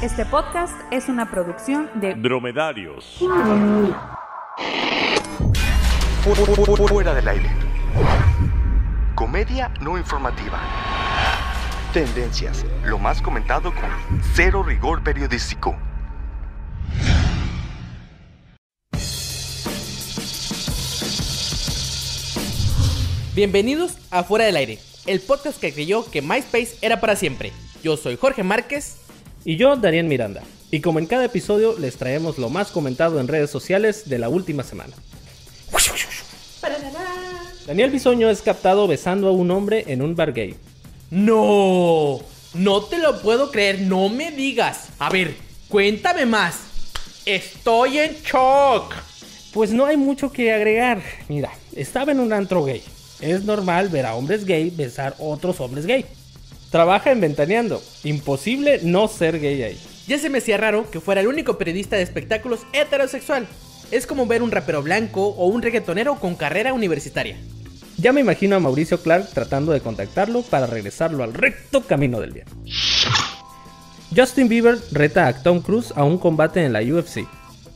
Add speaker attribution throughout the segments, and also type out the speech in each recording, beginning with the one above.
Speaker 1: Este podcast es una producción de
Speaker 2: Dromedarios.
Speaker 3: Fuera del aire. Comedia no informativa. Tendencias. Lo más comentado con cero rigor periodístico.
Speaker 4: Bienvenidos a Fuera del Aire, el podcast que creyó que MySpace era para siempre. Yo soy Jorge Márquez.
Speaker 5: Y yo, Dariel Miranda. Y como en cada episodio, les traemos lo más comentado en redes sociales de la última semana. Daniel Bisoño es captado besando a un hombre en un bar gay.
Speaker 4: No, no te lo puedo creer, no me digas. A ver, cuéntame más. Estoy en shock.
Speaker 5: Pues no hay mucho que agregar. Mira, estaba en un antro gay. Es normal ver a hombres gay besar otros hombres gay. Trabaja en Ventaneando. Imposible no ser gay ahí.
Speaker 4: Ya se me hacía raro que fuera el único periodista de espectáculos heterosexual. Es como ver un rapero blanco o un reggaetonero con carrera universitaria.
Speaker 5: Ya me imagino a Mauricio Clark tratando de contactarlo para regresarlo al recto camino del bien. Justin Bieber reta a Tom Cruise a un combate en la UFC.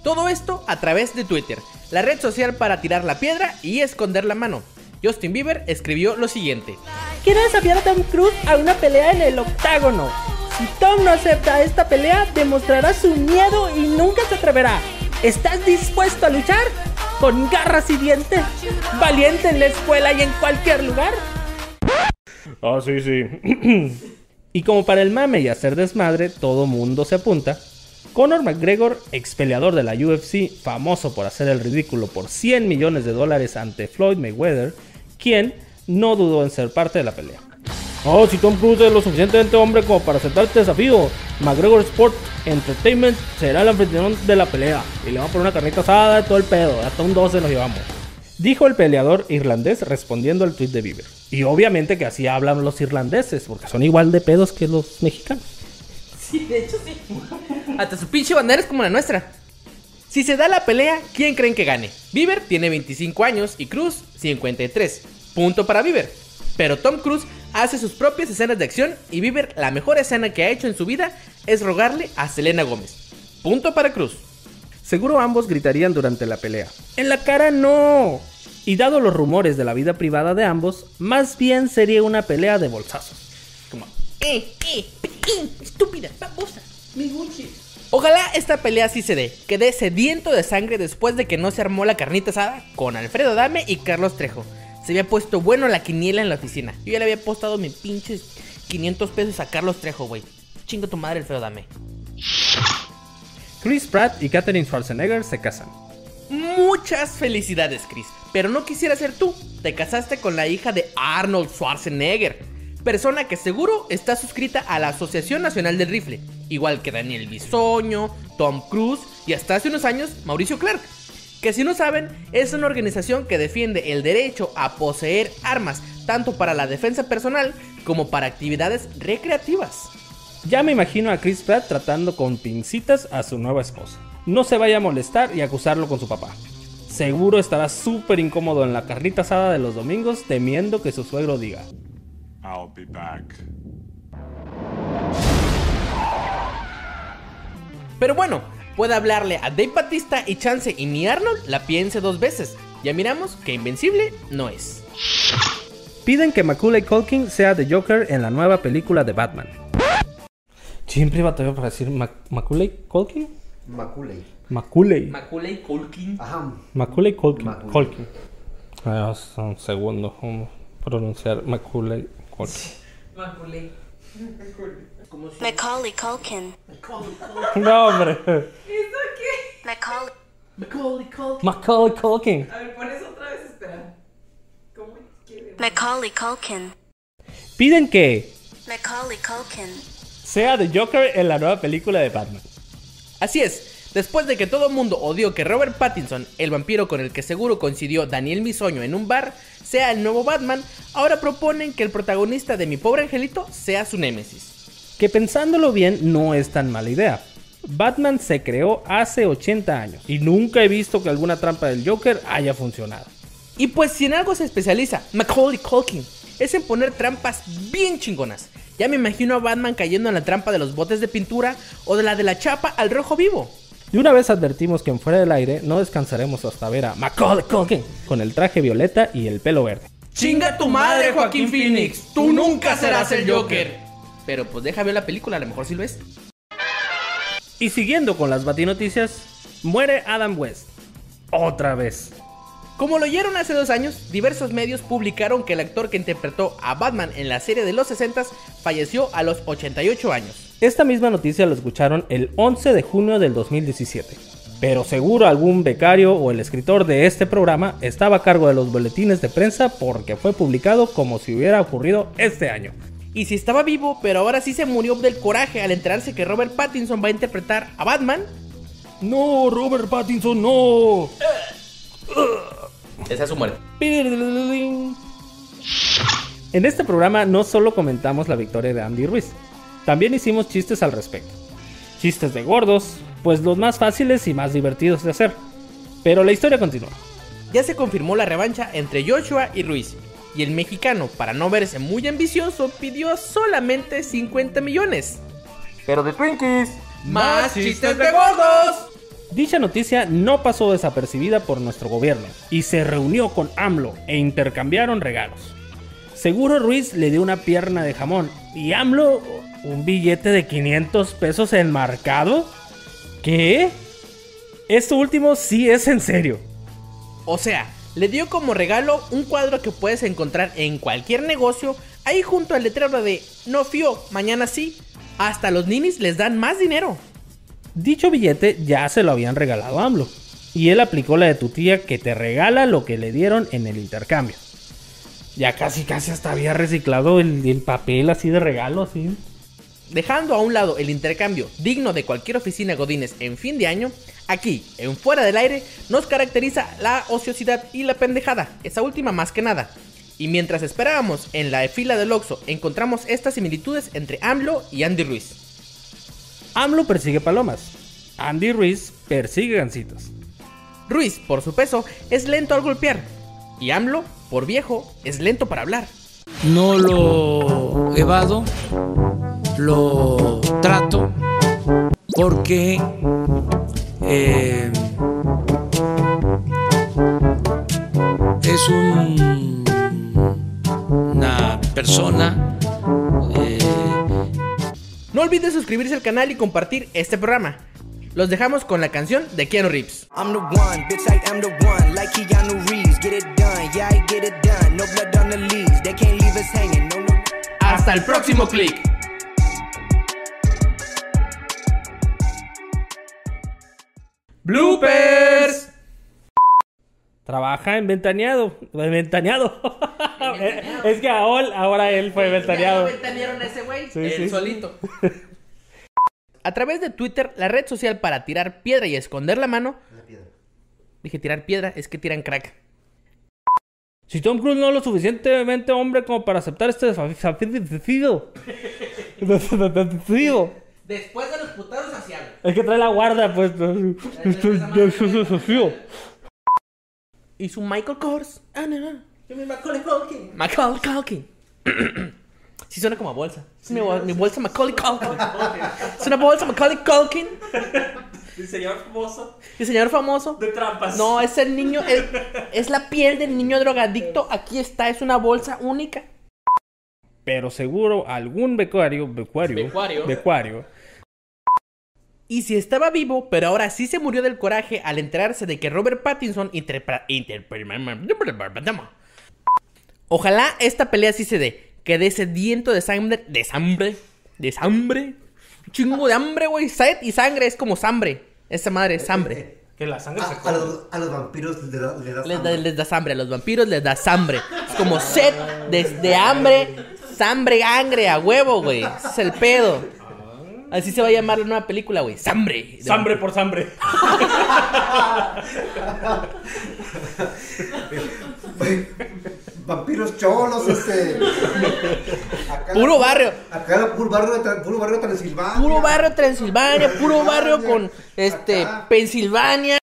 Speaker 4: Todo esto a través de Twitter, la red social para tirar la piedra y esconder la mano. Justin Bieber escribió lo siguiente.
Speaker 6: Quiero desafiar a Tom Cruise a una pelea en el octágono. Si Tom no acepta esta pelea, demostrará su miedo y nunca se atreverá. ¿Estás dispuesto a luchar? Con garras y dientes, valiente en la escuela y en cualquier lugar.
Speaker 5: Ah, sí, sí. y como para el mame y hacer desmadre, todo mundo se apunta. Conor McGregor, ex peleador de la UFC, famoso por hacer el ridículo por 100 millones de dólares ante Floyd Mayweather, quien no dudó en ser parte de la pelea. Oh, si Tom Cruise es lo suficientemente hombre como para aceptar este desafío, McGregor Sport Entertainment será el anfitrión de la pelea. Y le vamos a poner una carnita asada y todo el pedo. Hasta un 12 nos llevamos. Dijo el peleador irlandés respondiendo al tweet de Bieber. Y obviamente que así hablan los irlandeses, porque son igual de pedos que los mexicanos.
Speaker 4: Sí, de hecho sí. Hasta su pinche bandera es como la nuestra. Si se da la pelea, ¿quién creen que gane? Bieber tiene 25 años y Cruz 53. Punto para Bieber. Pero Tom Cruise hace sus propias escenas de acción y Bieber la mejor escena que ha hecho en su vida es rogarle a Selena Gómez. Punto para Cruz.
Speaker 5: Seguro ambos gritarían durante la pelea. En la cara no. Y dado los rumores de la vida privada de ambos, más bien sería una pelea de bolsazos.
Speaker 4: Como, eh, eh, eh, estúpida, babosa, mi Gucci. Ojalá esta pelea sí se dé, quedé sediento de sangre después de que no se armó la carnita asada con Alfredo Dame y Carlos Trejo. Se había puesto bueno la quiniela en la oficina. Yo ya le había apostado mis pinches 500 pesos a Carlos Trejo, güey. Chingo tu madre, Alfredo Dame.
Speaker 5: Chris Pratt y Katherine Schwarzenegger se casan.
Speaker 4: Muchas felicidades, Chris. Pero no quisiera ser tú. Te casaste con la hija de Arnold Schwarzenegger. Persona que seguro está suscrita a la Asociación Nacional del Rifle. Igual que Daniel Bisoño, Tom Cruise y hasta hace unos años Mauricio Clark. Que si no saben, es una organización que defiende el derecho a poseer armas, tanto para la defensa personal como para actividades recreativas.
Speaker 5: Ya me imagino a Chris Pratt tratando con pincitas a su nueva esposa. No se vaya a molestar y acusarlo con su papá. Seguro estará súper incómodo en la carnita asada de los domingos temiendo que su suegro diga.
Speaker 2: I'll be back.
Speaker 4: Pero bueno, puede hablarle a Dave Batista y Chance y mi Arnold la piense dos veces. Ya miramos que Invencible no es.
Speaker 5: Piden que Macaulay Culkin sea The Joker en la nueva película de Batman. Siempre batalló para decir Mac Macaulay Culkin.
Speaker 7: Macaulay.
Speaker 5: Macaulay.
Speaker 4: Macaulay Culkin.
Speaker 7: Ajá.
Speaker 5: Macaulay Culkin.
Speaker 7: Macaulay.
Speaker 5: Culkin. Ah, un segundo. ¿Cómo pronunciar Macaulay Culkin?
Speaker 4: Macaulay. Como si...
Speaker 8: Macaulay Culkin.
Speaker 5: No, hombre.
Speaker 8: Macaulay.
Speaker 4: Macaulay Culkin.
Speaker 5: Macaulay Culkin.
Speaker 4: A ver, pon eso otra vez, espera. ¿Cómo quiere?
Speaker 8: Macaulay Culkin.
Speaker 5: Piden que
Speaker 8: Macaulay Culkin.
Speaker 5: sea The Joker en la nueva película de Batman.
Speaker 4: Así es. Después de que todo el mundo odió que Robert Pattinson, el vampiro con el que seguro coincidió Daniel Bisoño en un bar, sea el nuevo Batman, ahora proponen que el protagonista de Mi Pobre Angelito sea su némesis.
Speaker 5: Que pensándolo bien no es tan mala idea. Batman se creó hace 80 años y nunca he visto que alguna trampa del Joker haya funcionado.
Speaker 4: Y pues si en algo se especializa Macaulay Culkin, es en poner trampas bien chingonas. Ya me imagino a Batman cayendo en la trampa de los botes de pintura o de la de la chapa al rojo vivo.
Speaker 5: De una vez advertimos que en fuera del aire no descansaremos hasta ver a Macaulay Culkin con el traje violeta y el pelo verde.
Speaker 4: Chinga tu madre, Joaquín Phoenix. Tú nunca serás el Joker. Pero pues deja ver la película, a lo mejor sí lo es.
Speaker 5: Y siguiendo con las batinoticias, muere Adam West. Otra vez.
Speaker 4: Como lo oyeron hace dos años, diversos medios publicaron que el actor que interpretó a Batman en la serie de los 60 falleció a los 88 años.
Speaker 5: Esta misma noticia lo escucharon el 11 de junio del 2017. Pero seguro algún becario o el escritor de este programa estaba a cargo de los boletines de prensa porque fue publicado como si hubiera ocurrido este año.
Speaker 4: Y si estaba vivo, pero ahora sí se murió del coraje al enterarse que Robert Pattinson va a interpretar a Batman.
Speaker 5: No, Robert Pattinson, no.
Speaker 4: Esa es su muerte.
Speaker 5: En este programa no solo comentamos la victoria de Andy Ruiz, también hicimos chistes al respecto. Chistes de gordos, pues los más fáciles y más divertidos de hacer. Pero la historia continúa.
Speaker 4: Ya se confirmó la revancha entre Joshua y Ruiz. Y el mexicano, para no verse muy ambicioso, pidió solamente 50 millones. Pero de Twinkies. ¡Más chistes de gordos!
Speaker 5: Dicha noticia no pasó desapercibida por nuestro gobierno y se reunió con AMLO e intercambiaron regalos. Seguro Ruiz le dio una pierna de jamón y AMLO un billete de 500 pesos enmarcado. ¿Qué? Esto último sí es en serio.
Speaker 4: O sea, le dio como regalo un cuadro que puedes encontrar en cualquier negocio, ahí junto al letrero de No fío, mañana sí. Hasta los ninis les dan más dinero.
Speaker 5: Dicho billete ya se lo habían regalado a AMLO. Y él aplicó la de tu tía que te regala lo que le dieron en el intercambio. Ya casi, casi hasta había reciclado el, el papel así de regalo, así.
Speaker 4: Dejando a un lado el intercambio digno de cualquier oficina Godines en fin de año, aquí, en Fuera del Aire, nos caracteriza la ociosidad y la pendejada, esa última más que nada. Y mientras esperábamos en la fila del Oxxo, encontramos estas similitudes entre AMLO y Andy Ruiz.
Speaker 5: AMLO persigue palomas. Andy Ruiz persigue gancitos.
Speaker 4: Ruiz, por su peso, es lento al golpear. Y AMLO, por viejo, es lento para hablar.
Speaker 7: no lo evado, lo trato porque eh, es un- una persona eh,
Speaker 4: No olvides suscribirse al canal y compartir este programa. Los dejamos con la canción de Keanu Reeves.
Speaker 9: I'm the one, bitch, I am the one. Like Keanu Reeves, get it done, yeah, I get it done. No blood on the leaves, they can't leave us hanging. No, no.
Speaker 4: Hasta el próximo clic. Bloopers.
Speaker 5: Trabaja en Ventaneado. En Ventaneado. es que ahora, ahora él fue Ventaneado.
Speaker 4: a ese güey.
Speaker 5: Sí.
Speaker 4: solito. A través de Twitter, la red social para tirar piedra y esconder la mano. Dije tirar piedra, es que tiran crack.
Speaker 5: Si Tom Cruise no es lo suficientemente hombre como para aceptar este desafío. Desafío.
Speaker 4: Después de los putados hacia
Speaker 5: Es que trae la guarda, pues. Este desafío.
Speaker 4: Y su Michael Kors. Ah, no, no. Macaulay Culkin. Macaulay Culkin. sí suena como a bolsa. Es mi, bol- mi bolsa Macaulay Culkin. es una bolsa Macaulay Culkin.
Speaker 5: Diseñador famoso
Speaker 4: Diseñador famoso.
Speaker 5: de trampas.
Speaker 4: No, es el niño, es, es la piel del niño drogadicto. Aquí está, es una bolsa única.
Speaker 5: Pero seguro algún becario, becuario,
Speaker 4: Becuario.
Speaker 5: becuario,
Speaker 4: Y si estaba vivo, pero ahora sí se murió del coraje al enterarse de que Robert Pattinson interpreta... Ojalá esta pelea sí se dé. Que de ese diento de sangre... De sangre. De sangre. Chingo de hambre, güey. Sed y sangre es como sambre. Esa madre es hambre.
Speaker 5: que la sangre se
Speaker 10: A, a los, a los vampiros les da, les da
Speaker 4: Les da,
Speaker 10: hambre.
Speaker 4: les da hambre. A los vampiros les da hambre. Es como sed de, de hambre. Sambre, angre, a huevo, güey. Ese es el pedo. Así se va a llamar la nueva película, güey. Sambre.
Speaker 5: Sambre por sambre.
Speaker 10: Vampiros cholos, este. Acá
Speaker 4: Puro barrio.
Speaker 10: Acá era puro barrio, de puro barrio de Transilvania.
Speaker 4: Puro barrio Transilvania, puro barrio con este. Pensilvania.